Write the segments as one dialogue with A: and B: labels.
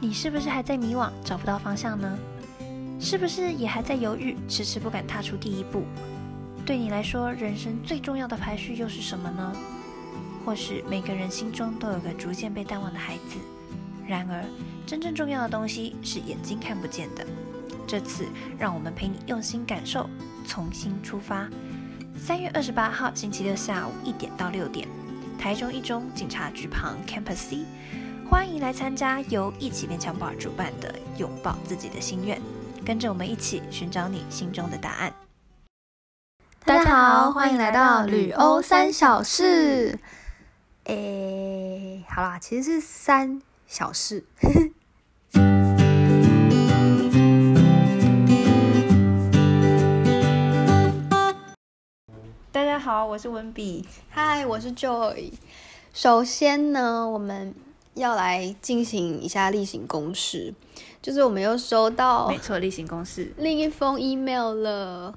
A: 你是不是还在迷惘，找不到方向呢？是不是也还在犹豫，迟迟不敢踏出第一步？对你来说，人生最重要的排序又是什么呢？或许每个人心中都有个逐渐被淡忘的孩子，然而真正重要的东西是眼睛看不见的。这次，让我们陪你用心感受，重新出发。三月二十八号星期六下午一点到六点，台中一中警察局旁 Campus C。欢迎来参加由一起变强宝主办的“拥抱自己的心愿”，跟着我们一起寻找你心中的答案。
B: 大家好，欢迎来到旅欧三小事。诶，好啦，其实是三小事。
A: 大家好，我是文笔。
B: 嗨，我是 Joy。首先呢，我们。要来进行一下例行公事，就是我们又收到
A: 没错例行公事
B: 另一封 email 了，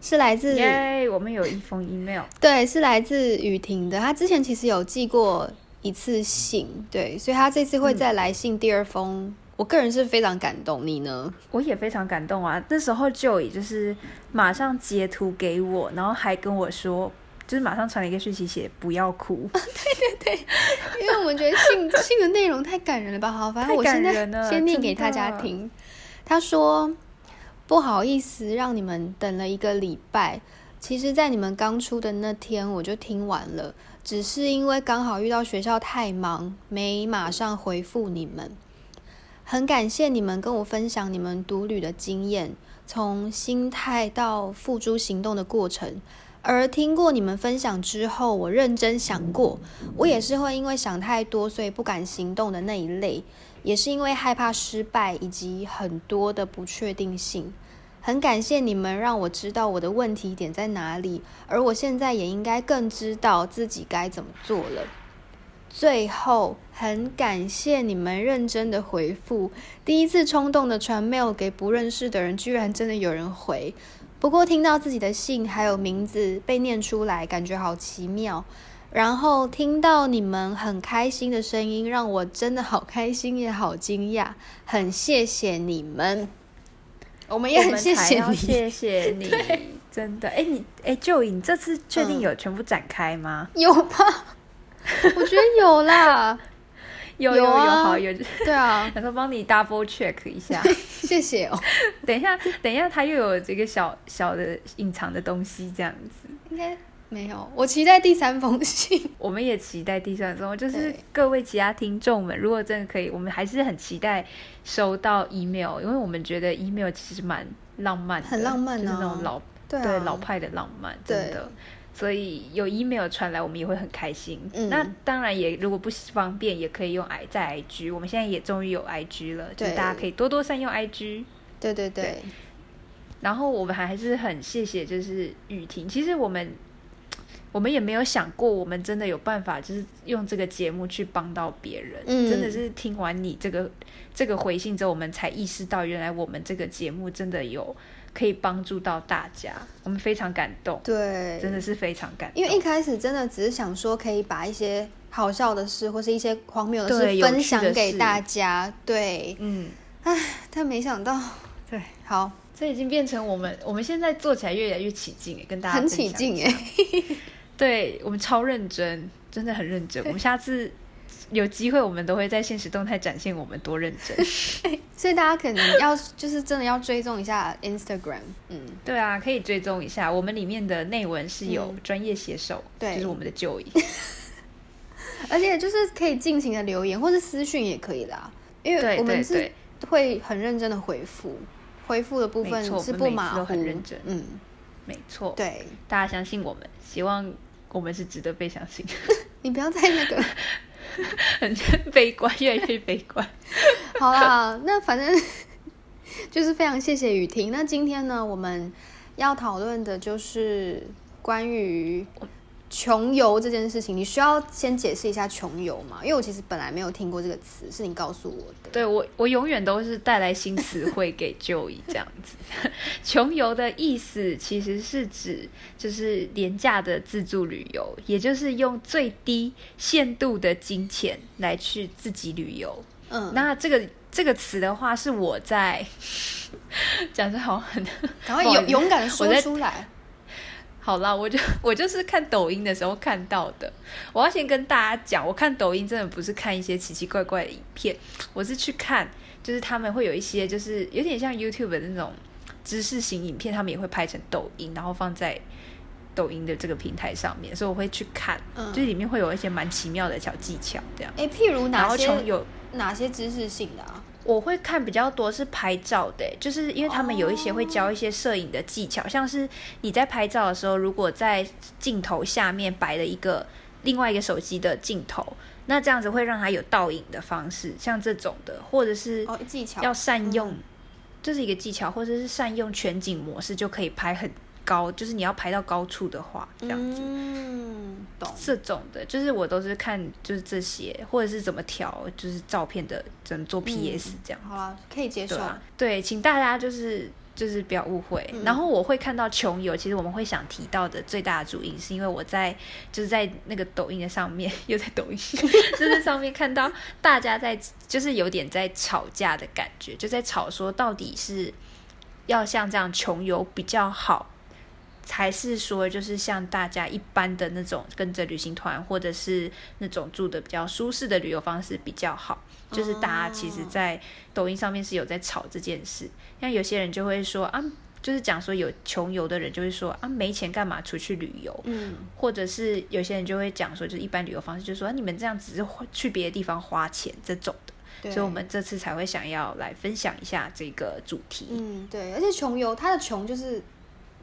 B: 是来自
A: 耶，我们有一封 email，
B: 对，是来自雨婷的。她之前其实有寄过一次信，对，所以她这次会再来信第二封。我个人是非常感动，你呢？
A: 我也非常感动啊！那时候就已就是马上截图给我，然后还跟我说。就是马上传了一个讯息，写不要哭。
B: 对对对，因为我们觉得信信的内容太感人了吧？好，反正我现在先念给大家听。他说：“不好意思，让你们等了一个礼拜。其实，在你们刚出的那天，我就听完了，只是因为刚好遇到学校太忙，没马上回复你们。很感谢你们跟我分享你们独旅的经验，从心态到付诸行动的过程。”而听过你们分享之后，我认真想过，我也是会因为想太多，所以不敢行动的那一类，也是因为害怕失败以及很多的不确定性。很感谢你们让我知道我的问题点在哪里，而我现在也应该更知道自己该怎么做了。最后，很感谢你们认真的回复，第一次冲动的传 mail 给不认识的人，居然真的有人回。不过听到自己的姓还有名字被念出来，感觉好奇妙。然后听到你们很开心的声音，让我真的好开心也好惊讶。很谢谢你们，
A: 我
B: 们也很谢谢你，
A: 谢谢你，真的。哎，你哎，就你这次确定有全部展开吗？
B: 有吧？我觉得有啦。
A: 有有有好有
B: 对啊，
A: 想说帮你 double check 一下，
B: 谢谢哦。
A: 等一下，等一下，他又有这个小小的隐藏的东西，这样子
B: 应该没有。我期待第三封信，
A: 我们也期待第三封。就是各位其他听众们，如果真的可以，我们还是很期待收到 email，因为我们觉得 email 其实蛮浪漫，
B: 很浪漫，
A: 就是那种老对老派的浪漫，真的。所以有 email 传来，我们也会很开心。那当然也，如果不方便，也可以用 i 在 IG。我们现在也终于有 IG 了，就大家可以多多善用 IG。
B: 对对对。
A: 然后我们还还是很谢谢，就是雨婷。其实我们我们也没有想过，我们真的有办法，就是用这个节目去帮到别人。嗯。真的是听完你这个这个回信之后，我们才意识到，原来我们这个节目真的有。可以帮助到大家，我们非常感动。
B: 对，
A: 真的是非常感动。
B: 因为一开始真的只是想说，可以把一些好笑的事或是一些荒谬的事分享给大家。对，嗯，唉，但没想到，对，好，
A: 这已经变成我们，我们现在做起来越来越起劲，跟大家
B: 很起劲哎。
A: 对我们超认真，真的很认真。我们下次。有机会，我们都会在现实动态展现我们多认真，
B: 所以大家可能要就是真的要追踪一下 Instagram，
A: 嗯，对啊，可以追踪一下，我们里面的内文是有专业写手，对，就是我们的就医，
B: 而且就是可以尽情的留言或者私讯也可以啦，因为我们是会很认真的回复，回复的部分是不马虎，
A: 很认真，嗯，没错，
B: 对，
A: 大家相信我们，希望我们是值得被相信，
B: 你不要再那个。
A: 很悲观，越来越悲观。
B: 好啦，那反正 就是非常谢谢雨婷。那今天呢，我们要讨论的就是关于。穷游这件事情，你需要先解释一下穷游嘛？因为我其实本来没有听过这个词，是你告诉我的。
A: 对我，我永远都是带来新词汇给就医这样子。穷游的意思其实是指就是廉价的自助旅游，也就是用最低限度的金钱来去自己旅游。嗯，那这个这个词的话，是我在 讲的好很，
B: 赶快勇勇敢的说出来。
A: 好啦，我就我就是看抖音的时候看到的。我要先跟大家讲，我看抖音真的不是看一些奇奇怪怪的影片，我是去看，就是他们会有一些就是有点像 YouTube 的那种知识型影片，他们也会拍成抖音，然后放在抖音的这个平台上面，所以我会去看，就是里面会有一些蛮奇妙的小技巧，这样。
B: 哎，譬如哪些有哪些知识性的啊？
A: 我会看比较多是拍照的，就是因为他们有一些会教一些摄影的技巧，像是你在拍照的时候，如果在镜头下面摆了一个另外一个手机的镜头，那这样子会让它有倒影的方式，像这种的，或者是
B: 技巧
A: 要善用，这是一个技巧，或者是善用全景模式就可以拍很。高就是你要排到高处的话，这样子，
B: 嗯，懂
A: 这种的，就是我都是看就是这些，或者是怎么调，就是照片的怎么做 PS 这样，
B: 好啊，可以接受。
A: 对，请大家就是就是不要误会。然后我会看到穷游，其实我们会想提到的最大的主因，是因为我在就是在那个抖音的上面，又在抖音 就是上面看到大家在就是有点在吵架的感觉，就在吵说到底是要像这样穷游比较好。才是说，就是像大家一般的那种跟着旅行团，或者是那种住的比较舒适的旅游方式比较好。就是大家其实，在抖音上面是有在吵这件事。像有些人就会说啊，就是讲说有穷游的人就会说啊，没钱干嘛出去旅游？嗯，或者是有些人就会讲说，就是一般旅游方式，就是说你们这样只是去别的地方花钱这种的。所以，我们这次才会想要来分享一下这个主题。
B: 嗯，对，而且穷游，它的穷就是。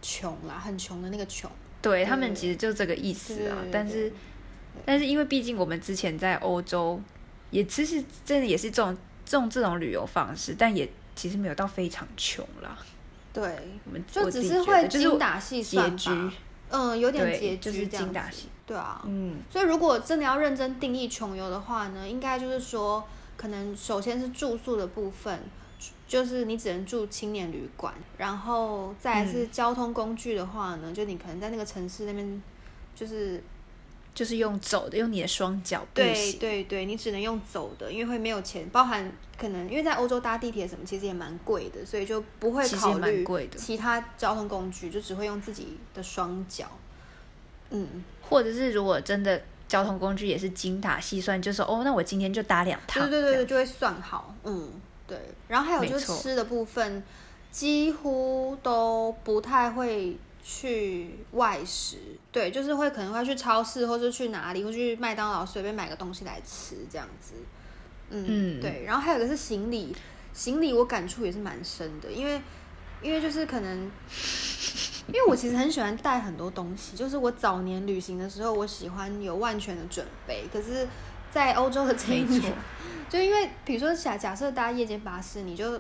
B: 穷啦，很穷的那个穷，
A: 对他们其实就这个意思啊。但是，但是因为毕竟我们之前在欧洲，也其实真的也是这种这种这种旅游方式，但也其实没有到非常穷啦。
B: 对，
A: 我们
B: 就只是会精打细算吧。嗯，有点拮据，
A: 就是精打细。
B: 对啊，嗯。所以如果真的要认真定义穷游的话呢，应该就是说，可能首先是住宿的部分。就是你只能住青年旅馆，然后再是交通工具的话呢，就你可能在那个城市那边，就是
A: 就是用走的，用你的双脚。
B: 对对对，你只能用走的，因为会没有钱，包含可能因为在欧洲搭地铁什么其实也蛮贵的，所以就不会考虑其他交通工具，就只会用自己的双脚。嗯，
A: 或者是如果真的交通工具也是精打细算，就是哦，那我今天就搭两趟，
B: 对对对，就会算好。嗯。对，然后还有就是吃的部分，几乎都不太会去外食。对，就是会可能会去超市，或者去哪里，或去麦当劳随便买个东西来吃这样子。嗯，对。然后还有个是行李，行李我感触也是蛮深的，因为因为就是可能，因为我其实很喜欢带很多东西，就是我早年旅行的时候，我喜欢有万全的准备。可是，在欧洲的这一年。就因为，比如说假假设搭夜间巴士，你就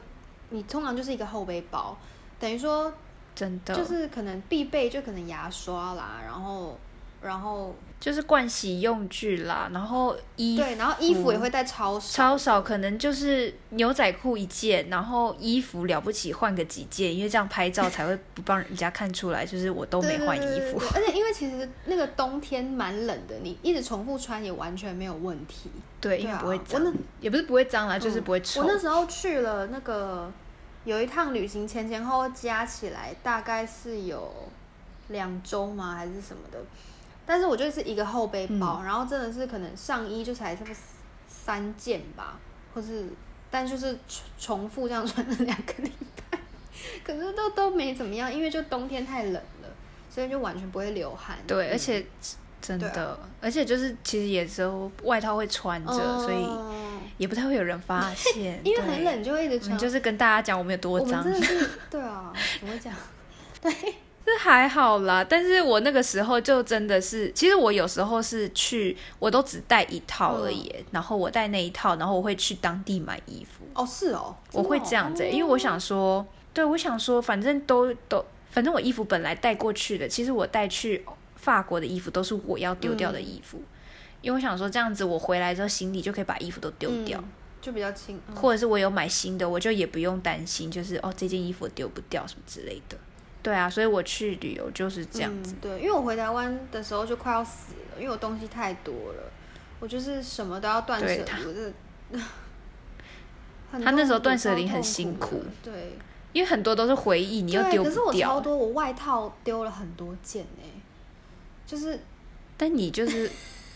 B: 你通常就是一个后背包，等于说
A: 真的
B: 就是可能必备，就可能牙刷啦，然后。然后
A: 就是盥洗用具啦，然后衣
B: 对，然后衣服也会带超少，
A: 超少，可能就是牛仔裤一件，然后衣服了不起换个几件，因为这样拍照才会不帮人家看出来，就是我都没换衣服。
B: 而且因为其实那个冬天蛮冷的，你一直重复穿也完全没有问题。
A: 对，因为不会脏，也不是不会脏啦，就是不会臭。
B: 我那时候去了那个有一趟旅行，前前后后加起来大概是有两周吗，还是什么的？但是我觉得是一个后背包，然后真的是可能上衣就才差不多三件吧，或是但就是重重复这样穿了两个礼拜，可是都都没怎么样，因为就冬天太冷了，所以就完全不会流汗。
A: 对，而且真的，而且就是其实也只有外套会穿着，所以也不太会有人发现，
B: 因为很冷就会一直穿。
A: 就是跟大家讲我们有多脏，
B: 对啊，怎么讲？对。
A: 这还好啦，但是我那个时候就真的是，其实我有时候是去，我都只带一套而已，然后我带那一套，然后我会去当地买衣服。
B: 哦，是哦，
A: 我会这样子，因为我想说，对我想说，反正都都，反正我衣服本来带过去的，其实我带去法国的衣服都是我要丢掉的衣服，因为我想说这样子，我回来之后行李就可以把衣服都丢掉，
B: 就比较轻，
A: 或者是我有买新的，我就也不用担心，就是哦这件衣服丢不掉什么之类的。对啊，所以我去旅游就是这样子。
B: 对，因为我回台湾的时候就快要死了，因为我东西太多了，我就是什么都要断舍离。他
A: 那时候断舍离很辛苦，
B: 对，
A: 因为很多都是回忆，你又丢不掉。可
B: 是我超多，我外套丢了很多件哎，就是，
A: 但你就是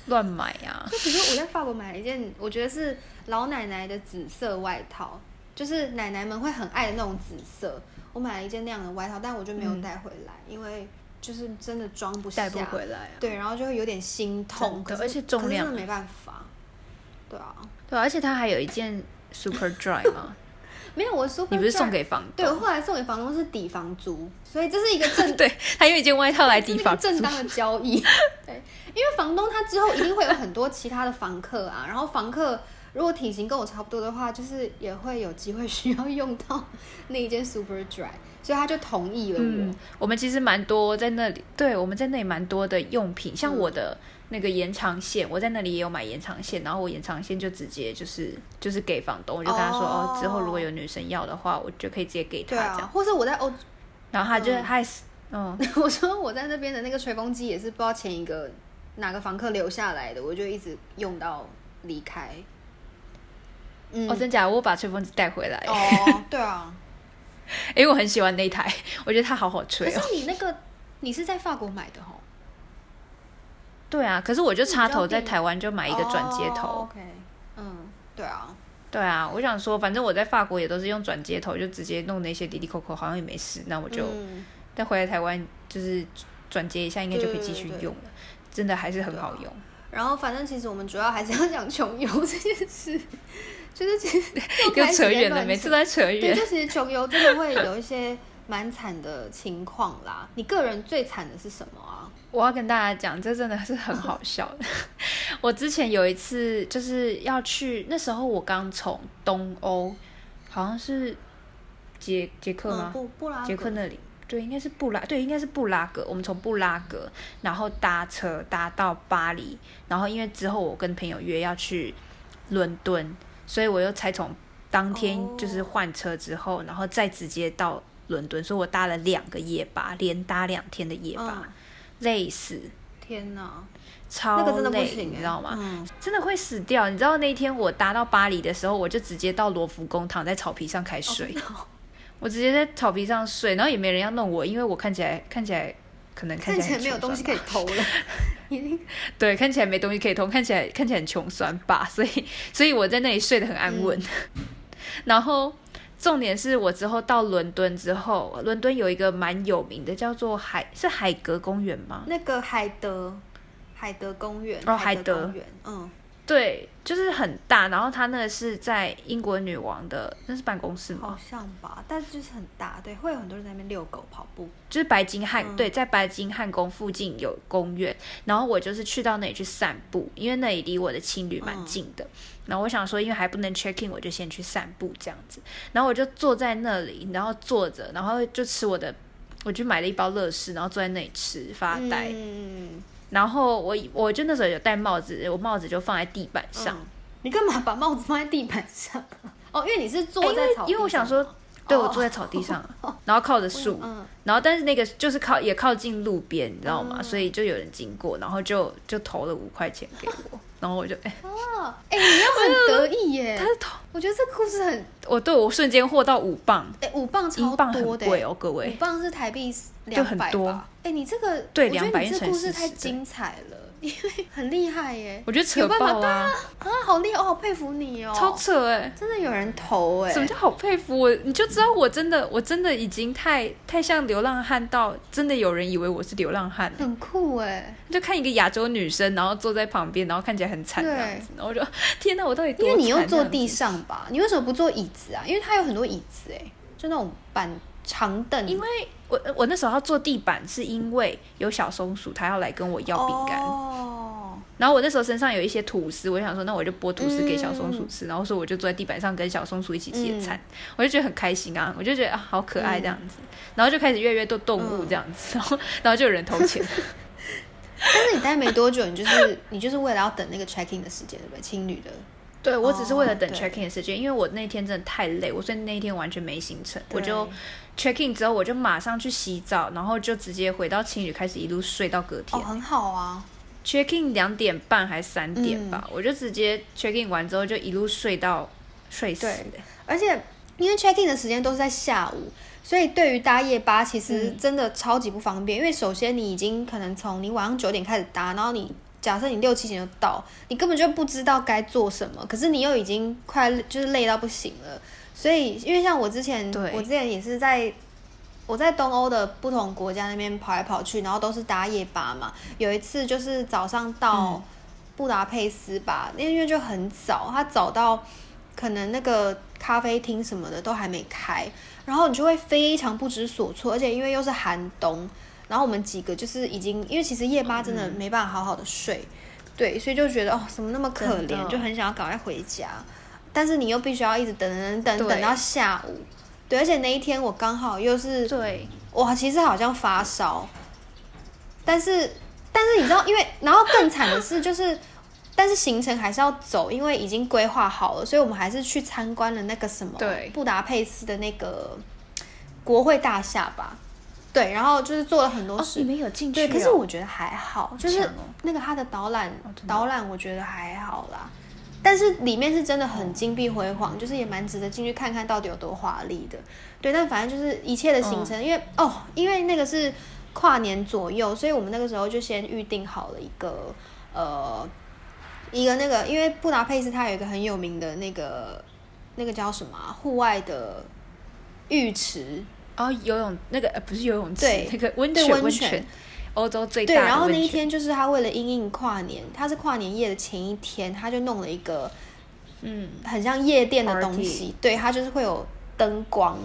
A: 乱买啊。
B: 就比如说我在法国买了一件，我觉得是老奶奶的紫色外套，就是奶奶们会很爱的那种紫色。我买了一件那样的外套，但我就没有带回来，因为就是真的装不下，
A: 带不回来。
B: 对，然后就会有点心痛，
A: 而且重量
B: 真的没办法。对啊，
A: 对，而且它还有一件 Super Dry 嘛？
B: 没有，我 Super
A: 你不是送给房东？
B: 对，我后来送给房东是抵房租，所以这是一个正
A: 对，他用一件外套来抵房租，
B: 正当的交易。对，因为房东他之后一定会有很多其他的房客啊，然后房客。如果体型跟我差不多的话，就是也会有机会需要用到那一件 Super Dry，所以他就同意了我。
A: 我们其实蛮多在那里，对，我们在那里蛮多的用品，像我的那个延长线，我在那里也有买延长线，然后我延长线就直接就是就是给房东，我就跟他说哦，之后如果有女生要的话，我就可以直接给他这样。
B: 或是我在欧，
A: 然后他就还是嗯，
B: 我说我在那边的那个吹风机也是不知道前一个哪个房客留下来的，我就一直用到离开。
A: 哦，真假？我把吹风机带回来。
B: 哦，对啊，
A: 因为我很喜欢那台，我觉得它好好吹。
B: 可是你那个，你是在法国买的哦？
A: 对啊，可是我就插头在台湾就买一个转接头。
B: OK，嗯，对啊，
A: 对啊，我想说，反正我在法国也都是用转接头，就直接弄那些滴滴扣扣，好像也没事。那我就但回来台湾，就是转接一下，应该就可以继续用了。真的还是很好用。
B: 然后，反正其实我们主要还是要讲穷游这件事。就是其实
A: 又扯远了，每次都在扯远。
B: 对，就其实穷游真的会有一些蛮惨的情况啦。你个人最惨的是什么啊？
A: 我要跟大家讲，这真的是很好笑的。我之前有一次就是要去，那时候我刚从东欧，好像是捷捷克吗？
B: 布布拉
A: 捷克那里，对，应该是布拉，对，应该是布拉格。我们从布拉格，然后搭车搭到巴黎，然后因为之后我跟朋友约要去伦敦。所以我又才从当天就是换车之后，然后再直接到伦敦，所以我搭了两个夜巴，连搭两天的夜巴，累死！
B: 天哪，
A: 超累，你知道吗？真的会死掉。你知道那天我搭到巴黎的时候，我就直接到罗浮宫躺在草皮上开睡，我直接在草皮上睡，然后也没人要弄我，因为我看起来看起来可能看起来
B: 没有东西可以偷了。
A: 对，看起来没东西可以偷，看起来看起来很穷酸吧，所以所以我在那里睡得很安稳。然后重点是我之后到伦敦之后，伦敦有一个蛮有名的，叫做海是海格公园吗？
B: 那个海德海德公园
A: 哦，海
B: 德公园，嗯。
A: 对，就是很大，然后他那个是在英国女王的，那是办公室吗？
B: 好像吧，但是就是很大，对，会有很多人在那边遛狗、跑步。
A: 就是白金汉，对，在白金汉宫附近有公园，然后我就是去到那里去散步，因为那里离我的青旅蛮近的。然后我想说，因为还不能 check in，我就先去散步这样子。然后我就坐在那里，然后坐着，然后就吃我的，我就买了一包乐事，然后坐在那里吃发呆。嗯。然后我我就那时候有戴帽子，我帽子就放在地板上。
B: 你干嘛把帽子放在地板上？哦，因为你是坐在草，
A: 因为我想说，对我坐在草地上，然后靠着树，然后但是那个就是靠也靠近路边，你知道吗？所以就有人经过，然后就就投了五块钱给我。然后我就哎
B: 哦哎，你要很得意耶！
A: 他是头，
B: 我觉得这故事很，
A: 我对我瞬间获到五磅，
B: 哎，五磅超多的，
A: 贵哦，各位，
B: 五磅是台币两百吧？哎，你这个
A: 对两百，
B: 这故事太精彩了。因为很厉害耶，
A: 我觉得扯爆啊！
B: 啊，好厉害，我好佩服你哦，
A: 超扯哎，
B: 真的有人投哎！
A: 什么叫好佩服我？你就知道我真的，我真的已经太太像流浪汉到真的有人以为我是流浪汉，
B: 很酷哎！
A: 就看一个亚洲女生，然后坐在旁边，然后看起来很惨这样子，然后我就天哪，我到底
B: 因为你又坐地上吧？你为什么不坐椅子啊？因为它有很多椅子哎，就那种板长凳，
A: 因为。我我那时候要坐地板，是因为有小松鼠，它要来跟我要饼干。哦。然后我那时候身上有一些吐司，我想说，那我就剥吐司给小松鼠吃。然后说我就坐在地板上跟小松鼠一起野餐，我就觉得很开心啊！我就觉得啊，好可爱这样子。然后就开始越来越多动物这样子，然后然后就有人投钱。
B: 但是你待没多久，你就是你就是为了要等那个 checking 的时间，对不对？青旅的。
A: 对，我只是为了等 checking 的时间，因为我那天真的太累，我所以那一天完全没行程，我就。check in 之后，我就马上去洗澡，然后就直接回到青旅，开始一路睡到隔天。
B: 哦，很好啊。
A: check in 两点半还是三点吧，我就直接 check in 完之后就一路睡到睡死。
B: 而且因为 check in 的时间都是在下午，所以对于搭夜巴其实真的超级不方便。因为首先你已经可能从你晚上九点开始搭，然后你假设你六七点就到，你根本就不知道该做什么，可是你又已经快就是累到不行了。所以因为像我之前，我之前也是在我在东欧的不同国家那边跑来跑去，然后都是搭夜巴嘛。有一次就是早上到布达佩斯吧，那因为就很早，他早到。可能那个咖啡厅什么的都还没开，然后你就会非常不知所措，而且因为又是寒冬，然后我们几个就是已经，因为其实夜巴真的没办法好好的睡，对，所以就觉得哦，怎么那么可怜，就很想要赶快回家，但是你又必须要一直等等等等到下午，对，而且那一天我刚好又是，
A: 对，
B: 哇，其实好像发烧，但是但是你知道，因为然后更惨的是就是。但是行程还是要走，因为已经规划好了，所以我们还是去参观了那个什么布达佩斯的那个国会大厦吧。对，然后就是做了很多事。
A: 你们有进去？
B: 对，可是我觉得还好，就是那个他的导览导览，我觉得还好啦。但是里面是真的很金碧辉煌，就是也蛮值得进去看看到底有多华丽的。对，但反正就是一切的行程，因为哦，因为那个是跨年左右，所以我们那个时候就先预定好了一个呃。一个那个，因为布达佩斯它有一个很有名的那个，那个叫什么户外的浴池
A: 哦，游泳那个不是游泳池，那个温
B: 泉
A: 温泉，欧洲最
B: 大对，然后那一天就是他为了应应跨年，他是跨年夜的前一天，他就弄了一个嗯，很像夜店的东西，对，他就是会有。灯光，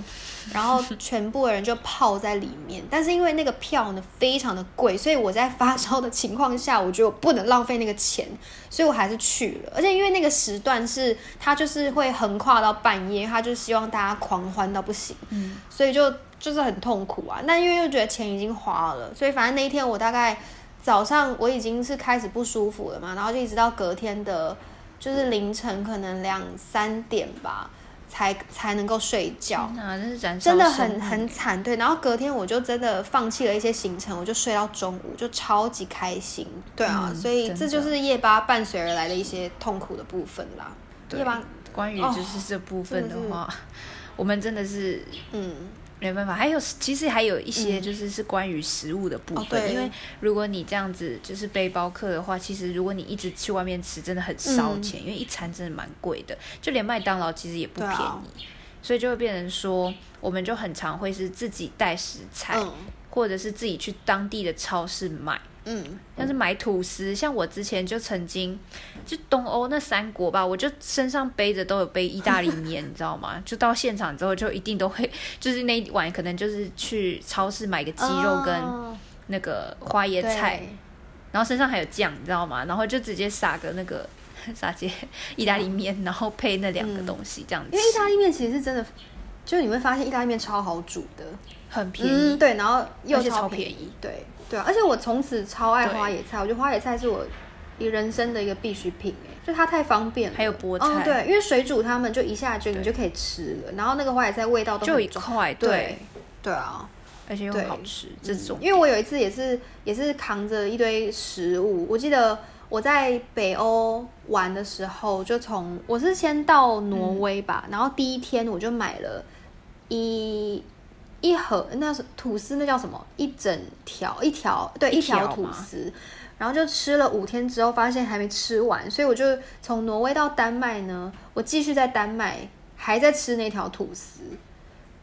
B: 然后全部的人就泡在里面。但是因为那个票呢非常的贵，所以我在发烧的情况下，我觉得我不能浪费那个钱，所以我还是去了。而且因为那个时段是它就是会横跨到半夜，他就希望大家狂欢到不行，嗯，所以就就是很痛苦啊。那因为又觉得钱已经花了，所以反正那一天我大概早上我已经是开始不舒服了嘛，然后就一直到隔天的，就是凌晨可能两三点吧。才才能够睡觉，真的很很惨。对，然后隔天我就真的放弃了一些行程，我就睡到中午，就超级开心。对啊，所以这就是夜巴伴随而来的一些痛苦的部分啦。
A: 夜巴关于就是这部分的话，我们真的是嗯。没办法，还有其实还有一些就是是关于食物的部分，因为如果你这样子就是背包客的话，其实如果你一直去外面吃，真的很烧钱，因为一餐真的蛮贵的，就连麦当劳其实也不便宜，所以就会变成说，我们就很常会是自己带食材，或者是自己去当地的超市买。嗯，像是买吐司，像我之前就曾经，就东欧那三国吧，我就身上背着都有背意大利面，你知道吗？就到现场之后就一定都会，就是那一晚可能就是去超市买个鸡肉跟那个花椰菜，然后身上还有酱，你知道吗？然后就直接撒个那个 撒些意大利面，然后配那两个东西这样子。
B: 因为意大利面其实是真的，就你会发现意大利面超好煮的，
A: 很便宜，
B: 对，然后又
A: 超
B: 便
A: 宜，
B: 对。对啊，而且我从此超爱花野菜，我觉得花野菜是我一人生的一个必需品哎，就它太方便了。
A: 还有菠菜，
B: 对，因为水煮它们就一下就你就可以吃了，然后那个花野菜味道都
A: 就一块，对，
B: 对啊，
A: 而且又好吃这种。
B: 因为我有一次也是也是扛着一堆食物，我记得我在北欧玩的时候，就从我是先到挪威吧，然后第一天我就买了一。一盒那是吐司，那叫什么？一整条，一条，对，一条吐司。然后就吃了五天之后，发现还没吃完，所以我就从挪威到丹麦呢，我继续在丹麦还在吃那条吐司。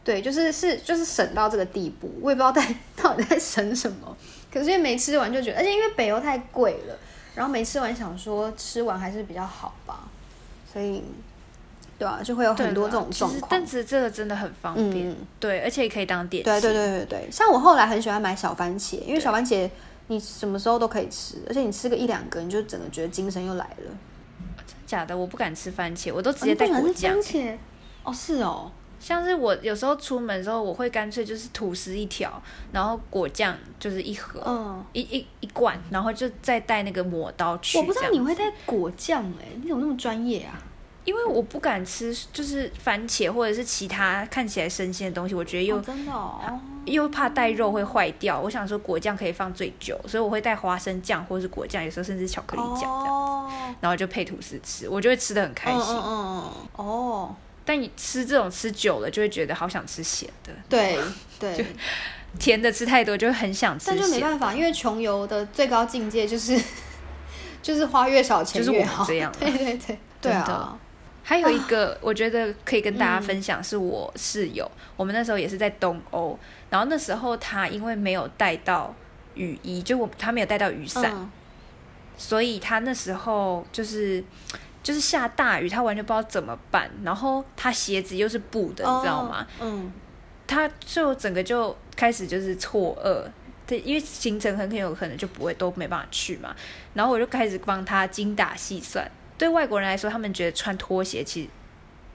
B: 对，就是是就是省到这个地步，我也不知道在到底在省什么。可是因为没吃完就觉得，而且因为北欧太贵了，然后没吃完想说吃完还是比较好吧，所以。对啊，就会有很多这种状况。
A: 但是这个真的很方便，对，而且也可以当点
B: 心。对对对对对，像我后来很喜欢买小番茄，因为小番茄你什么时候都可以吃，而且你吃个一两个，你就整个觉得精神又来了。
A: 真假的？我不敢吃番茄，我都直接带果酱。
B: 番茄？哦，是哦。
A: 像是我有时候出门的时候，我会干脆就是吐司一条，然后果酱就是一盒，嗯，一一一罐，然后就再带那个抹刀去。
B: 我不知道你会带果酱哎，你怎么那么专业啊？
A: 因为我不敢吃，就是番茄或者是其他看起来生鲜的东西，我觉得又
B: 真的哦，
A: 又怕带肉会坏掉。我想说果酱可以放最久，所以我会带花生酱或者是果酱，有时候甚至巧克力酱这样子。然后就配吐司吃，我就会吃的很开心。嗯
B: 嗯哦，
A: 但你吃这种吃久了，就会觉得好想吃咸的。
B: 对对，
A: 甜的吃太多就会很想吃。
B: 但就没办法，因为穷游的最高境界就是 就是花越少钱越好。
A: 这样，
B: 对对对，对啊。
A: 还有一个，我觉得可以跟大家分享，是我室友，我们那时候也是在东欧，然后那时候他因为没有带到雨衣，就我他没有带到雨伞，所以他那时候就是就是下大雨，他完全不知道怎么办，然后他鞋子又是布的，你知道吗？嗯，他就整个就开始就是错愕，对，因为行程很很有可能就不会都没办法去嘛，然后我就开始帮他精打细算。对外国人来说，他们觉得穿拖鞋其实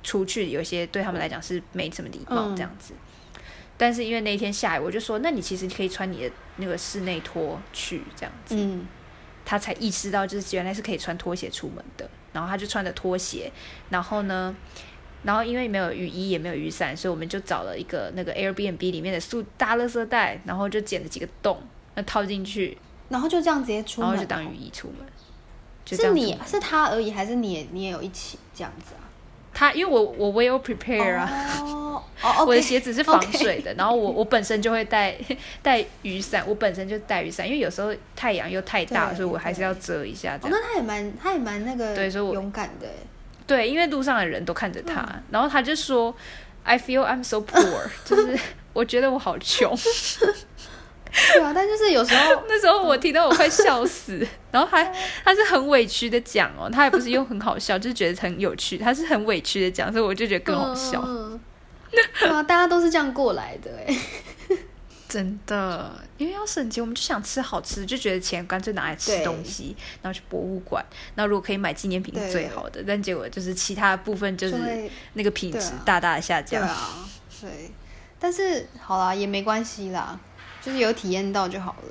A: 出去有些对他们来讲是没什么礼貌这样子。但是因为那一天下雨，我就说，那你其实可以穿你的那个室内拖去这样子。嗯，他才意识到就是原来是可以穿拖鞋出门的。然后他就穿着拖鞋，然后呢，然后因为没有雨衣也没有雨伞，所以我们就找了一个那个 Airbnb 里面的塑大垃圾袋，然后就剪了几个洞，那套进去，
B: 然后就这样直接出
A: 门，然后就当雨衣出门。
B: 是你是他而已，还是你也你也有一起这样子啊？
A: 他因为我我 well prepare 啊，哦 我的鞋子是防水的，然后我我本身就会带 带雨伞，我本身就带雨伞，因为有时候太阳又太大，所以我还是要遮一下。哦，
B: 那他也蛮他也蛮那个，
A: 对，所以我
B: 勇敢的。
A: 对，因为路上的人都看着他，然后他就说：“I feel I'm so poor。”就是我觉得我好穷。
B: 对啊，但就是有时候
A: 那时候我听到我快笑死，然后还他是很委屈的讲哦，他也不是用很好笑，就是觉得很有趣，他是很委屈的讲，所以我就觉得更好笑。
B: 对啊，大家都是这样过来的哎，
A: 真的，因为要省钱，我们就想吃好吃，就觉得钱干脆拿来吃东西，然后去博物馆，那如果可以买纪念品是最好的，但结果就是其他部分就是那个品质大大的下降。
B: 对啊，对，但是好啦，也没关系啦。就是有体验到就好了。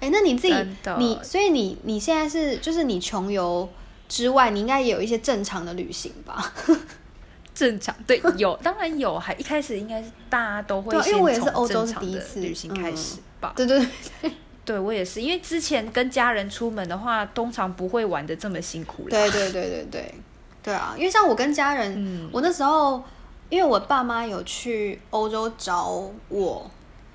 B: 哎，那你自己，你所以你你现在是就是你穷游之外，你应该也有一些正常的旅行吧？
A: 正常对，有当然有，还一开始应该是大家都会，
B: 因为我也是欧洲是第一次
A: 旅行开始吧？
B: 对对对，
A: 对 我也是，因为之前跟家人出门的话，通常不会玩的这么辛苦。
B: 对对对对对，对啊，因为像我跟家人，我那时候因为我爸妈有去欧洲找我。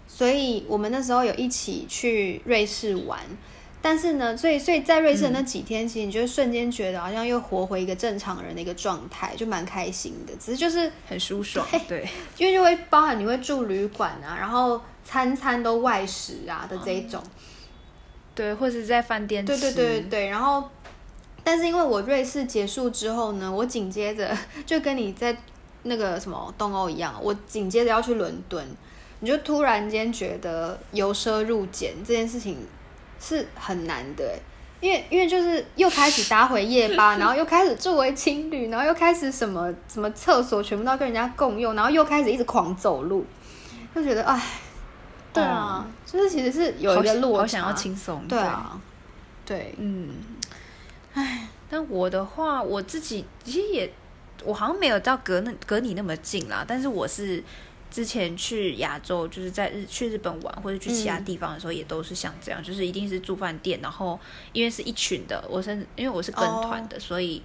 B: 所以我们那时候有一起去瑞士玩，但是呢，所以所以在瑞士的那几天，其实你就瞬间觉得好像又活回一个正常人的一个状态，就蛮开心的。只是就是
A: 很舒爽，对，
B: 因为就会包含你会住旅馆啊，然后餐餐都外食啊的这一种，
A: 对，或者在饭店，
B: 对对对对对。然后，但是因为我瑞士结束之后呢，我紧接着就跟你在那个什么东欧一样，我紧接着要去伦敦。你就突然间觉得由奢入俭这件事情是很难的，因为因为就是又开始搭回夜吧，然后又开始作为情侣，然后又开始什么什么厕所全部都要跟人家共用，然后又开始一直狂走路，就觉得哎，对啊，就是其实是有一个路，
A: 我想要轻松，
B: 对啊，对，
A: 嗯，哎，但我的话，我自己其实也，我好像没有到隔那隔你那么近啦，但是我是。之前去亚洲，就是在日去日本玩或者去其他地方的时候，也都是像这样，就是一定是住饭店，然后因为是一群的，我甚至因为我是跟团的，所以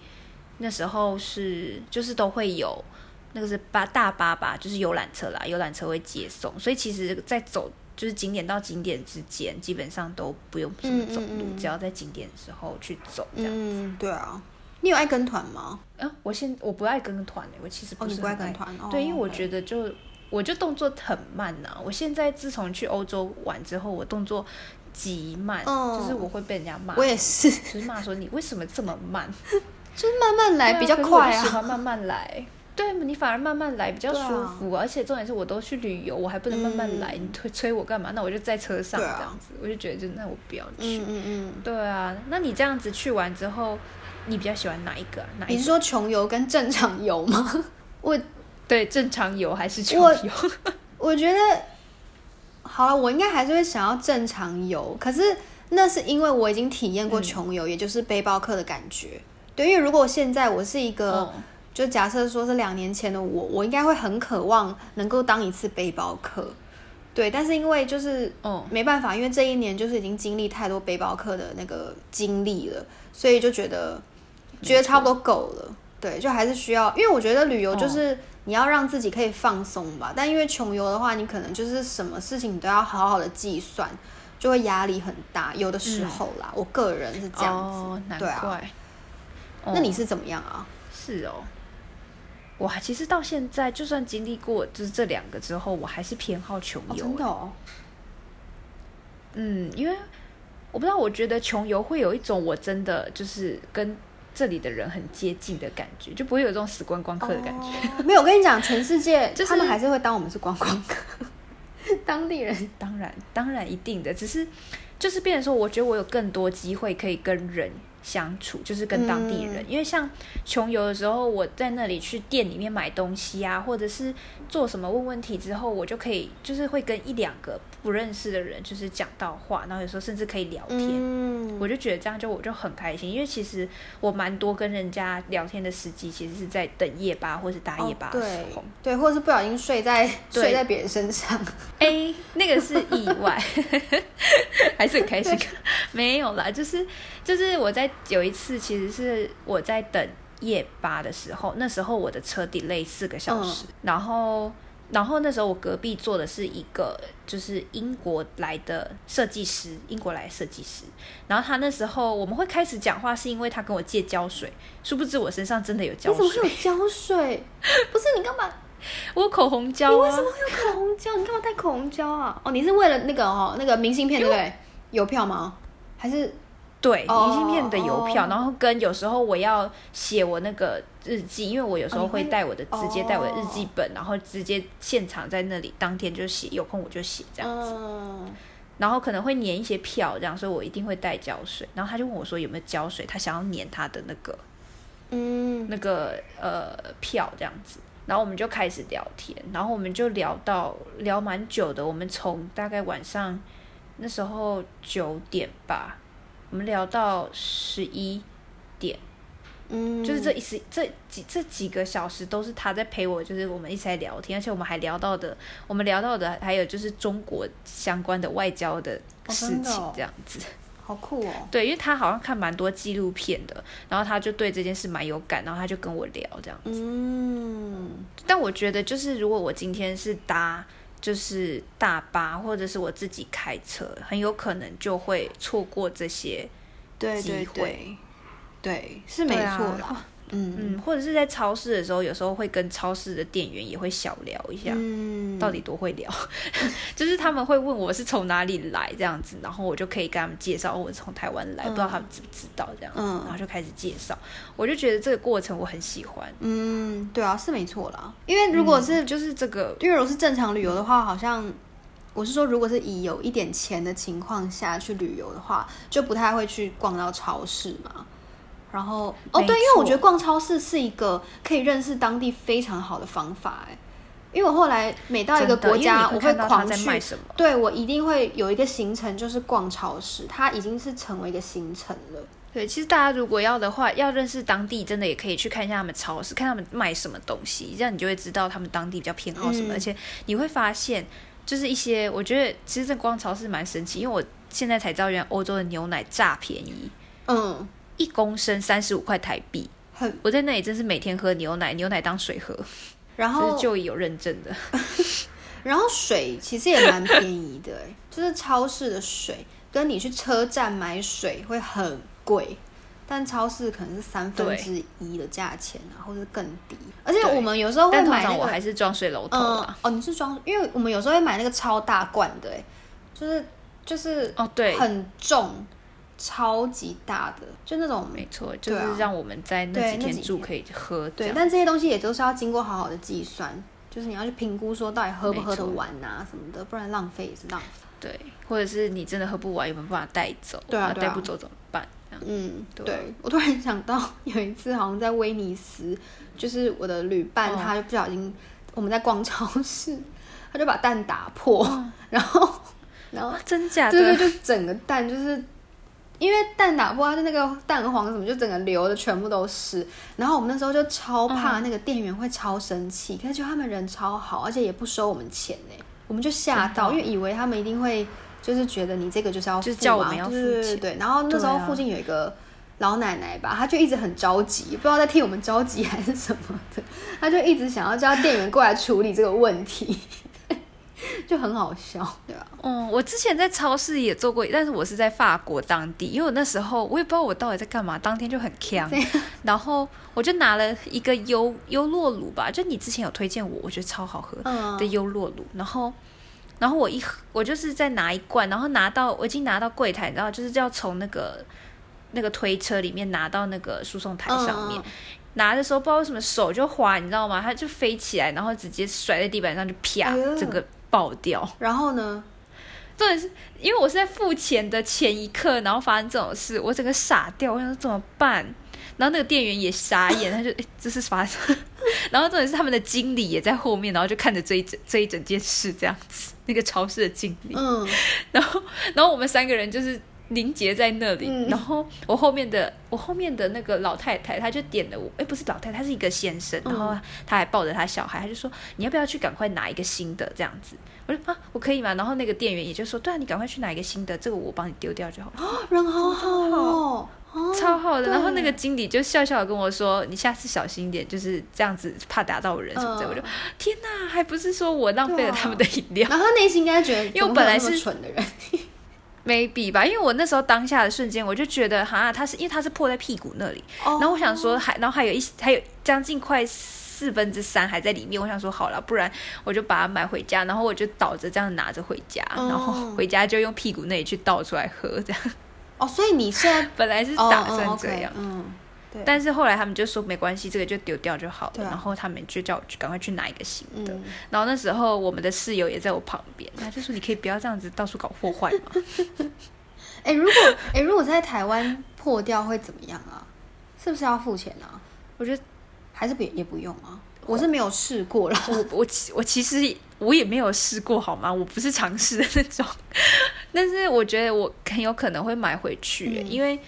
A: 那时候是就是都会有那个是巴大巴吧，就是游览车啦，游览车会接送，所以其实，在走就是景点到景点之间，基本上都不用什么走路，只要在景点的时候去走这样子。
B: 对啊，你有爱跟团吗？
A: 啊，我现我不爱跟团诶，我其实不是
B: 爱跟团，
A: 对，因为我觉得就。我就动作很慢呐，我现在自从去欧洲玩之后，我动作极慢，就是我会被人家骂。
B: 我也是，
A: 就是骂说你为什么这么慢？
B: 就是慢慢来比较快
A: 啊。喜欢慢慢来，对你反而慢慢来比较舒服，而且重点是我都去旅游，我还不能慢慢来，你催催我干嘛？那我就在车上这样子，我就觉得就那我不要去。嗯嗯嗯。对啊，那你这样子去完之后，你比较喜欢哪一个？
B: 你是说穷游跟正常游吗？我。
A: 对，正常游还是穷游？
B: 我觉得好了，我应该还是会想要正常游。可是那是因为我已经体验过穷游，也就是背包客的感觉。对，因为如果现在我是一个，就假设说是两年前的我，我应该会很渴望能够当一次背包客。对，但是因为就是嗯没办法，因为这一年就是已经经历太多背包客的那个经历了，所以就觉得觉得差不多够了。对，就还是需要，因为我觉得旅游就是你要让自己可以放松吧。但因为穷游的话，你可能就是什么事情你都要好好的计算，就会压力很大。有的时候啦，我个人是这样子。难怪。那你是怎么样啊？
A: 是哦，我还其实到现在，就算经历过就是这两个之后，我还是偏好穷游。
B: 真的哦。
A: 嗯，因为我不知道，我觉得穷游会有一种我真的就是跟。这里的人很接近的感觉，就不会有这种死观光客的感觉。
B: 没有，我跟你讲，全世界 就他们还是会当我们是观光客，当地人
A: 当然当然一定的，只是就是变成说，我觉得我有更多机会可以跟人。相处就是跟当地人，因为像穷游的时候，我在那里去店里面买东西啊，或者是做什么问问题之后，我就可以就是会跟一两个不认识的人就是讲到话，然后有时候甚至可以聊天，我就觉得这样就我就很开心，因为其实我蛮多跟人家聊天的时机，其实是在等夜巴或是搭夜巴的时候，
B: 对，或者是不小心睡在睡在别人身上，
A: 哎，那个是意外，还是很开心，没有啦，就是就是我在。有一次，其实是我在等夜巴的时候，那时候我的车 delay 四个小时，然后，然后那时候我隔壁坐的是一个就是英国来的设计师，英国来的设计师，然后他那时候我们会开始讲话，是因为他跟我借胶水，殊不知我身上真的有胶水。
B: 你怎么会有胶水？不是你干嘛？
A: 我有口红胶啊？
B: 你为什么会有口红胶？你干嘛带口红胶啊？哦，你是为了那个哦，那个明信片对不对？邮票吗？还是？
A: 对，明信片的邮票，然后跟有时候我要写我那个日记，因为我有时候会带我的直接带我的日记本，然后直接现场在那里当天就写，有空我就写这样子。然后可能会粘一些票这样，所以我一定会带胶水。然后他就问我说有没有胶水，他想要粘他的那个，嗯，那个呃票这样子。然后我们就开始聊天，然后我们就聊到聊蛮久的，我们从大概晚上那时候九点吧。我们聊到十一点，嗯，就是这一时这几这几个小时都是他在陪我，就是我们一起来聊天，而且我们还聊到的，我们聊到的还有就是中国相关的外交的事情，这样子，
B: 好酷哦。
A: 对，因为他好像看蛮多纪录片的，然后他就对这件事蛮有感，然后他就跟我聊这样子。嗯，但我觉得就是如果我今天是搭。就是大巴或者是我自己开车，很有可能就会错过这些机会。
B: 对，是没错啦。
A: 嗯。嗯，或者是在超市的时候，有时候会跟超市的店员也会小聊一下，嗯。到底多会聊，就是他们会问我是从哪里来这样子，然后我就可以跟他们介绍我从台湾来，不知道他们知不知道这样子，然后就开始介绍，我就觉得这个过程我很喜欢。
B: 嗯，对啊，是没错啦，因为如果是
A: 就是这个，
B: 因为如果是正常旅游的话，好像我是说，如果是以有一点钱的情况下去旅游的话，就不太会去逛到超市嘛。然后哦，对，因为我觉得逛超市是一个可以认识当地非常好的方法哎。因为我后来每到一个国家，我会狂去，对我一定会有一个行程就是逛超市，它已经是成为一个行程了。
A: 对，其实大家如果要的话，要认识当地，真的也可以去看一下他们超市，看他们卖什么东西，这样你就会知道他们当地比较偏好什么。而且你会发现，就是一些我觉得其实这逛超市蛮神奇，因为我现在才知道，原来欧洲的牛奶炸便宜。嗯。一公升三十五块台币，很我在那里真是每天喝牛奶，牛奶当水喝，
B: 然后
A: 就有认证的。
B: 然后水其实也蛮便宜的，就是超市的水跟你去车站买水会很贵，但超市可能是三分之一的价钱啊，或者更低。而且我们有时候会买，
A: 我还是装水龙头啊。
B: 哦，你是装，因为我们有时候会买那个超大罐的，就是就是
A: 哦，对，
B: 很重。超级大的，就那种
A: 没错，就是让我们在那几天住可以喝。
B: 对，但这些东西也都是要经过好好的计算，就是你要去评估说到底喝不喝得完啊什么的，不然浪费也是浪费。
A: 对，或者是你真的喝不完，有没有办法带走？
B: 对啊，
A: 带不走怎么办？
B: 嗯，对。我突然想到有一次，好像在威尼斯，就是我的旅伴，他就不小心我们在逛超市，他就把蛋打破，然后然后
A: 真假
B: 的，对对，就整个蛋就是。因为蛋打破，它的那个蛋黄什么就整个流的全部都是。然后我们那时候就超怕那个店员会超生气，可是就他们人超好，而且也不收我们钱呢。我们就吓到，因为以为他们一定会就是觉得你这个就是要付嘛，对对对。然后那时候附近有一个老奶奶吧，她就一直很着急，不知道在替我们着急还是什么的，她就一直想要叫店员过来处理这个问题。就很好笑，对吧？
A: 嗯，我之前在超市也做过，但是我是在法国当地，因为我那时候我也不知道我到底在干嘛，当天就很呛，然后我就拿了一个优优洛乳吧，就你之前有推荐我，我觉得超好喝的优洛乳，然后然后我一我就是在拿一罐，然后拿到我已经拿到柜台，然后就是要从那个那个推车里面拿到那个输送台上面，拿的时候不知道为什么手就滑，你知道吗？它就飞起来，然后直接甩在地板上，就啪，整个。爆掉，
B: 然后呢？
A: 重点是因为我是在付钱的前一刻，然后发生这种事，我整个傻掉，我想说怎么办？然后那个店员也傻眼，他就哎，这是发生。然后重点是他们的经理也在后面，然后就看着这一整这一整件事这样子，那个超市的经理，嗯，然后然后我们三个人就是。凝结在那里，然后我后面的我后面的那个老太太，她就点了我，哎，不是老太太，是一个先生，然后她还抱着她小孩，她就说你要不要去赶快拿一个新的这样子？我说啊，我可以吗？然后那个店员也就说，对啊，你赶快去拿一个新的，这个我帮你丢掉就好。
B: 哦人好好哦，
A: 超好的。然后那个经理就笑笑的跟我说，你下次小心一点，就是这样子，怕打到人什么的。我就天哪，还不是说我浪费了他们的饮料？
B: 然后内心应该觉得，
A: 因为我本来是
B: 蠢的人。
A: Maybe 吧，因为我那时候当下的瞬间，我就觉得哈，它是因为它是破在屁股那里，然后我想说还，然后还有一还有将近快四分之三还在里面，我想说好了，不然我就把它买回家，然后我就倒着这样拿着回家，然后回家就用屁股那里去倒出来喝这样。
B: 哦，所以你现在
A: 本来是打算这样，嗯。但是后来他们就说没关系，这个就丢掉就好了。然后他们就叫我去赶快去拿一个新的。然后那时候我们的室友也在我旁边，他就说：“你可以不要这样子到处搞破坏嘛？”
B: 哎，如果哎，如果在台湾破掉会怎么样啊？是不是要付钱啊？
A: 我觉得
B: 还是别也不用啊。我是没有试过了。
A: 我我我其实我也没有试过，好吗？我不是尝试的那种。但是我觉得我很有可能会买回去，因为。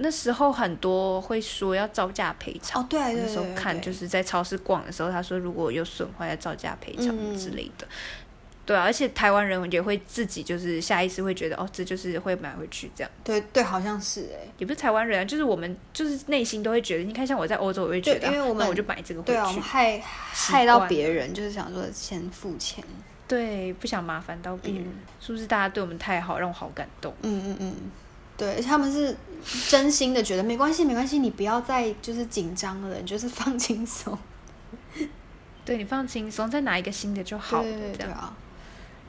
A: 那时候很多会说要造价赔偿
B: 哦，对对对，
A: 那时候看就是在超市逛的时候，他说如果有损坏要造价赔偿之类的，对啊，而且台湾人也会自己就是下意识会觉得哦，这就是会买回去这样，
B: 对对，好像是哎，
A: 也不是台湾人啊，就是我们就是内心都会觉得，你看像我在欧洲，我会觉得，
B: 因为我们
A: 我就买这个回
B: 去，害害到别人，就是想说先付钱，
A: 对，不想麻烦到别人，是不是大家对我们太好，让我好感动？
B: 嗯嗯嗯。对，他们是真心的觉得没关系，没关系，你不要再就是紧张了，你就是放轻松。
A: 对你放轻松，再拿一个新的就好了。对
B: 啊，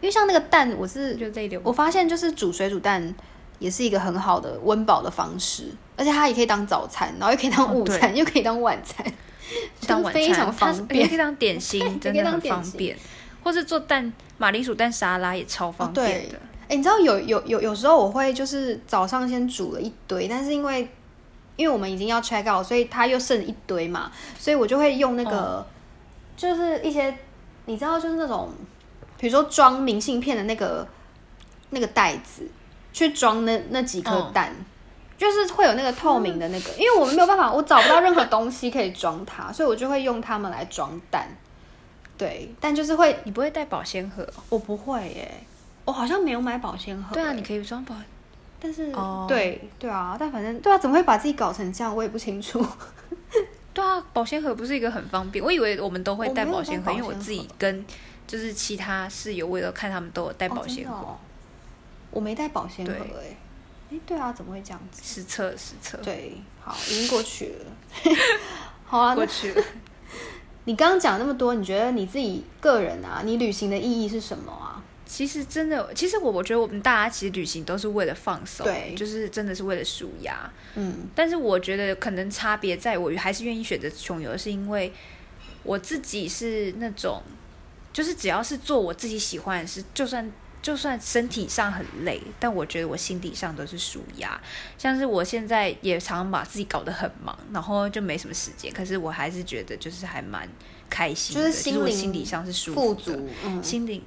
B: 因为像那个蛋，我是
A: 就这一点，
B: 我发现就是煮水煮蛋也是一个很好的温饱的方式，而且它也可以当早餐，然后又可以当午餐，又可以当晚餐，
A: 当晚餐
B: 非常方便，
A: 也可以当点心，真的很方便。或是做蛋马铃薯蛋沙拉也超方便的。
B: 哎，你知道有有有有时候我会就是早上先煮了一堆，但是因为因为我们已经要 check out，所以它又剩一堆嘛，所以我就会用那个就是一些你知道就是那种比如说装明信片的那个那个袋子去装那那几颗蛋，就是会有那个透明的那个，因为我们没有办法，我找不到任何东西可以装它，所以我就会用它们来装蛋。对，但就是会
A: 你不会带保鲜盒？
B: 我不会耶。我好像没有买保鲜盒。
A: 对啊，你可以装保，
B: 但是对对啊，但反正对啊，怎么会把自己搞成这样？我也不清楚。
A: 对啊，保鲜盒不是一个很方便。我以为我们都会带保鲜盒，因为我自己跟就是其他室友，我有看他们都有带保鲜盒。
B: 我没带保鲜盒哎，哎，对啊，怎么会这样子？
A: 实测实测。
B: 对，好，已经过去了。好啊，
A: 过去了。
B: 你刚刚讲那么多，你觉得你自己个人啊，你旅行的意义是什么啊？
A: 其实真的，其实我我觉得我们大家其实旅行都是为了放松，
B: 对，
A: 就是真的是为了舒压，嗯。但是我觉得可能差别在我还是愿意选择穷游，是因为我自己是那种，就是只要是做我自己喜欢的事，就算就算身体上很累，但我觉得我心底上都是舒压。像是我现在也常常把自己搞得很忙，然后就没什么时间，可是我还是觉得就是还蛮开心的，就是我心理上是舒服的，心灵。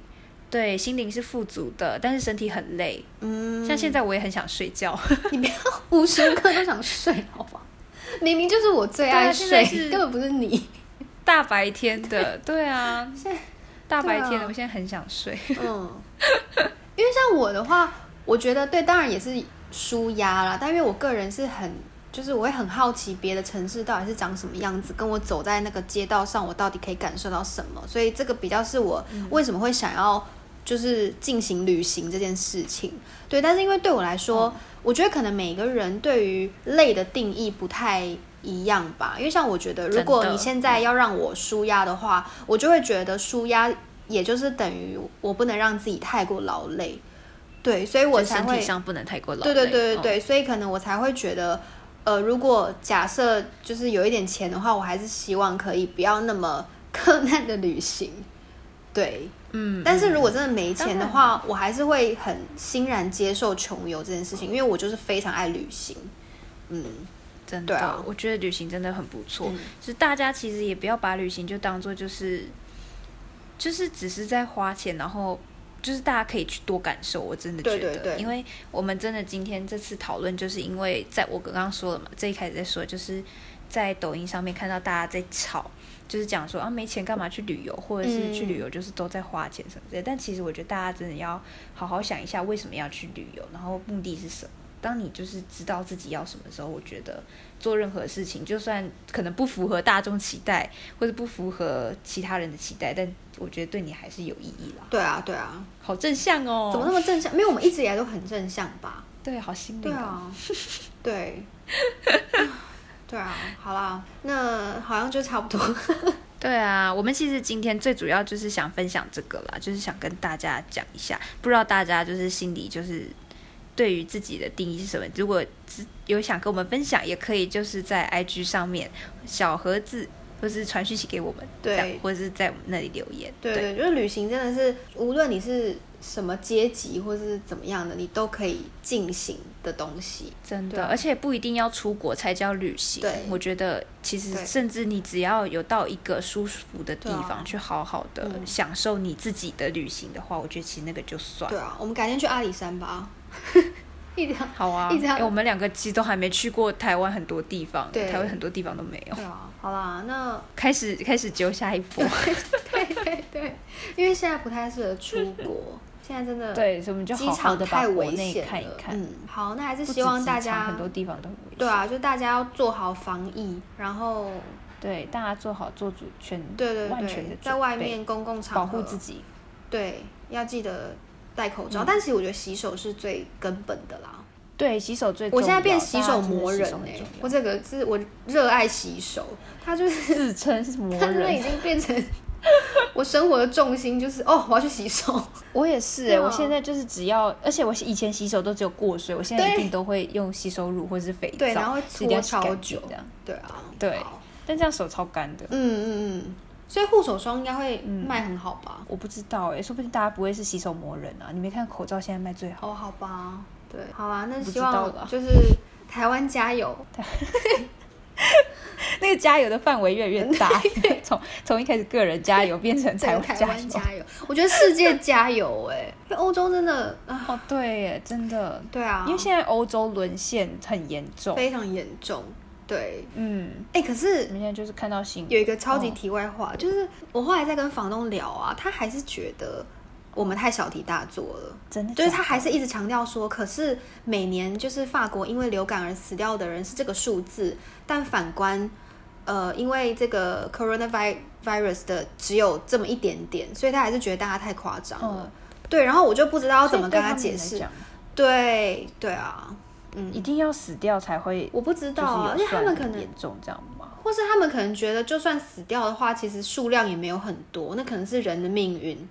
A: 对，心灵是富足的，但是身体很累。嗯，像现在我也很想睡觉。
B: 你不要无时无刻都想睡，好吧？明明就是我最爱睡，根本不是你。
A: 大白天的，对啊，现在大白天的，我现在很想睡。嗯，
B: 因为像我的话，我觉得对，当然也是舒压啦。但因为我个人是很。就是我会很好奇别的城市到底是长什么样子，跟我走在那个街道上，我到底可以感受到什么。所以这个比较是我为什么会想要就是进行旅行这件事情。对，但是因为对我来说，我觉得可能每个人对于累的定义不太一样吧。因为像我觉得，如果你现在要让我舒压的话，我就会觉得舒压也就是等于我不能让自己太过劳累。对，所以我才会
A: 上不能太过劳
B: 累。对对对对对，所以可能我才会觉得。呃，如果假设就是有一点钱的话，我还是希望可以不要那么 困难的旅行，对，嗯。但是如果真的没钱的话，我还是会很欣然接受穷游这件事情，因为我就是非常爱旅行，嗯，
A: 真的，我觉得旅行真的很不错。是大家其实也不要把旅行就当做就是，就是只是在花钱，然后。就是大家可以去多感受，我真的觉得，因为我们真的今天这次讨论，就是因为在我刚刚说了嘛，这一开始在说，就是在抖音上面看到大家在吵，就是讲说啊没钱干嘛去旅游，或者是去旅游就是都在花钱什么之类。但其实我觉得大家真的要好好想一下，为什么要去旅游，然后目的是什么。当你就是知道自己要什么时候，我觉得做任何事情，就算可能不符合大众期待，或者不符合其他人的期待，但我觉得对你还是有意义啦。
B: 对啊，对啊，
A: 好正向哦！
B: 怎么那么正向？因为我们一直以来都很正向吧？
A: 对，好心
B: 灵啊！对，对啊，好啦，那好像就差不多。
A: 对啊，我们其实今天最主要就是想分享这个啦，就是想跟大家讲一下，不知道大家就是心里就是。对于自己的定义是什么？如果有想跟我们分享，也可以就是在 IG 上面小盒子，或是传讯息给我们，对，或者是在我们那里留言。
B: 对对，就是旅行真的是，无论你是什么阶级或是怎么样的，你都可以进行的东西。
A: 真的，而且不一定要出国才叫旅行。对，我觉得其实甚至你只要有到一个舒服的地方，去好好的享受你自己的旅行的话，我觉得其实那个就算。
B: 对啊，我们改天去阿里山吧。
A: 好啊，一条。我们两个其实都还没去过台湾很多地方，台湾很多地方都没有。
B: 对啊，好啦，那
A: 开始开始揪下一波。
B: 对对对，因为现在不太适合出国，现在真的
A: 对，所以我们就好好的
B: 太
A: 危险看一看。
B: 嗯，好，那还是希望大家
A: 很多地方都很危险。
B: 对啊，就大家要做好防疫，然后
A: 对大家做好做主全
B: 对对
A: 对，
B: 在外面公共场
A: 合保护自己。
B: 对，要记得。戴口罩，但其实我觉得洗手是最根本的啦。
A: 对，洗手最。
B: 我现在变洗手魔人哎！我这个是我热爱洗手，他就是
A: 自称是魔人，
B: 已经变成 我生活的重心，就是哦，我要去洗手。
A: 我也是哎，我现在就是只要，而且我以前洗手都只有过水，我现在一定都会用洗手乳或者是肥皂，
B: 对，然后搓超久
A: 这样。
B: 对啊，
A: 对，但这样手超干的。
B: 嗯嗯嗯。所以护手霜应该会卖很好吧？
A: 我不知道哎，说不定大家不会是洗手魔人啊！你没看口罩现在卖最好
B: 哦？好吧，对，好啊，那希望就是台湾加油。
A: 那个加油的范围越来越大，从从一开始个人加油变成台湾
B: 加油。我觉得世界加油哎，欧洲真的
A: 哦，对耶，真的。
B: 对啊，
A: 因为现在欧洲沦陷很严重，
B: 非常严重。对，
A: 嗯，
B: 哎，可是
A: 明天就是看到新
B: 有一个超级题外话，就是我后来在跟房东聊啊，他还是觉得我们太小题大做了，
A: 真的，
B: 就是他还是一直强调说，可是每年就是法国因为流感而死掉的人是这个数字，但反观呃，因为这个 coronavirus 的只有这么一点点，所以他还是觉得大家太夸张了。对，然后我就不知道要怎么跟他解释。对，对啊。
A: 嗯，一定要死掉才会？
B: 我不知道啊，因为他们可能
A: 严重这样吗？
B: 或是他们可能觉得，就算死掉的话，其实数量也没有很多，那可能是人的命运，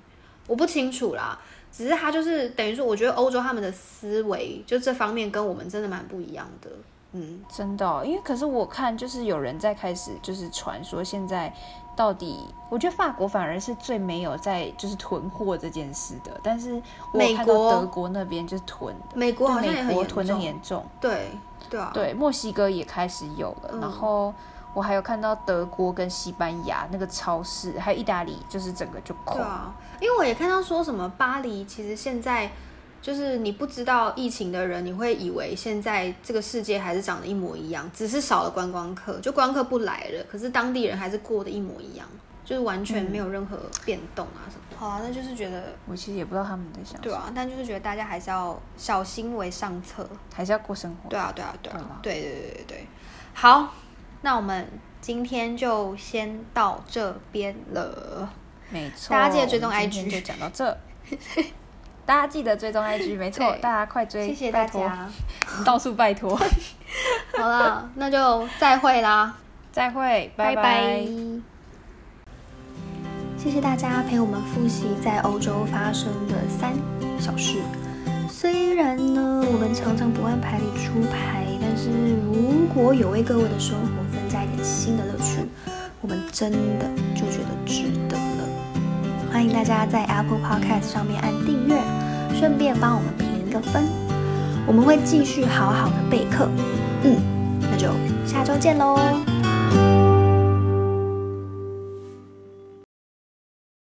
B: 我不清楚啦。只是他就是等于说，我觉得欧洲他们的思维就这方面跟我们真的蛮不一样的。嗯，
A: 真的，因为可是我看就是有人在开始就是传说现在。到底，我觉得法国反而是最没有在就是囤货这件事的，但是我看到德国那边就是囤的，
B: 美国好像也很
A: 囤的严重，
B: 对对啊，
A: 对，墨西哥也开始有了，然后我还有看到德国跟西班牙那个超市，还有意大利，就是整个就空，对
B: 啊，因为我也看到说什么巴黎其实现在。就是你不知道疫情的人，你会以为现在这个世界还是长得一模一样，只是少了观光客，就观光客不来了，可是当地人还是过得一模一样。就是完全没有任何变动啊什么。好啊，那就是觉得
A: 我其实也不知道他们在想。
B: 对啊，但就是觉得大家还是要小心为上策，
A: 还是要过生活。
B: 对啊，对啊，对啊，对对对对对。好，那我们今天就先到这边了。
A: 没错，
B: 大家记得追踪 IG，
A: 就讲到这。大家记得追踪 IG，没错，大家快追，
B: 谢谢大家，
A: 到处拜托。
B: 好了，那就再会啦，
A: 再会，拜
B: 拜。谢谢大家陪我们复习在欧洲发生的三小事。虽然呢，我们常常不按牌理出牌，但是如果有为各位的生活增加一点新的乐趣，我们真的就觉得值得了。欢迎大家在 Apple Podcast 上面按订阅，顺便帮我们评一个分。我们会继续好好的备课。嗯，那就下周见喽。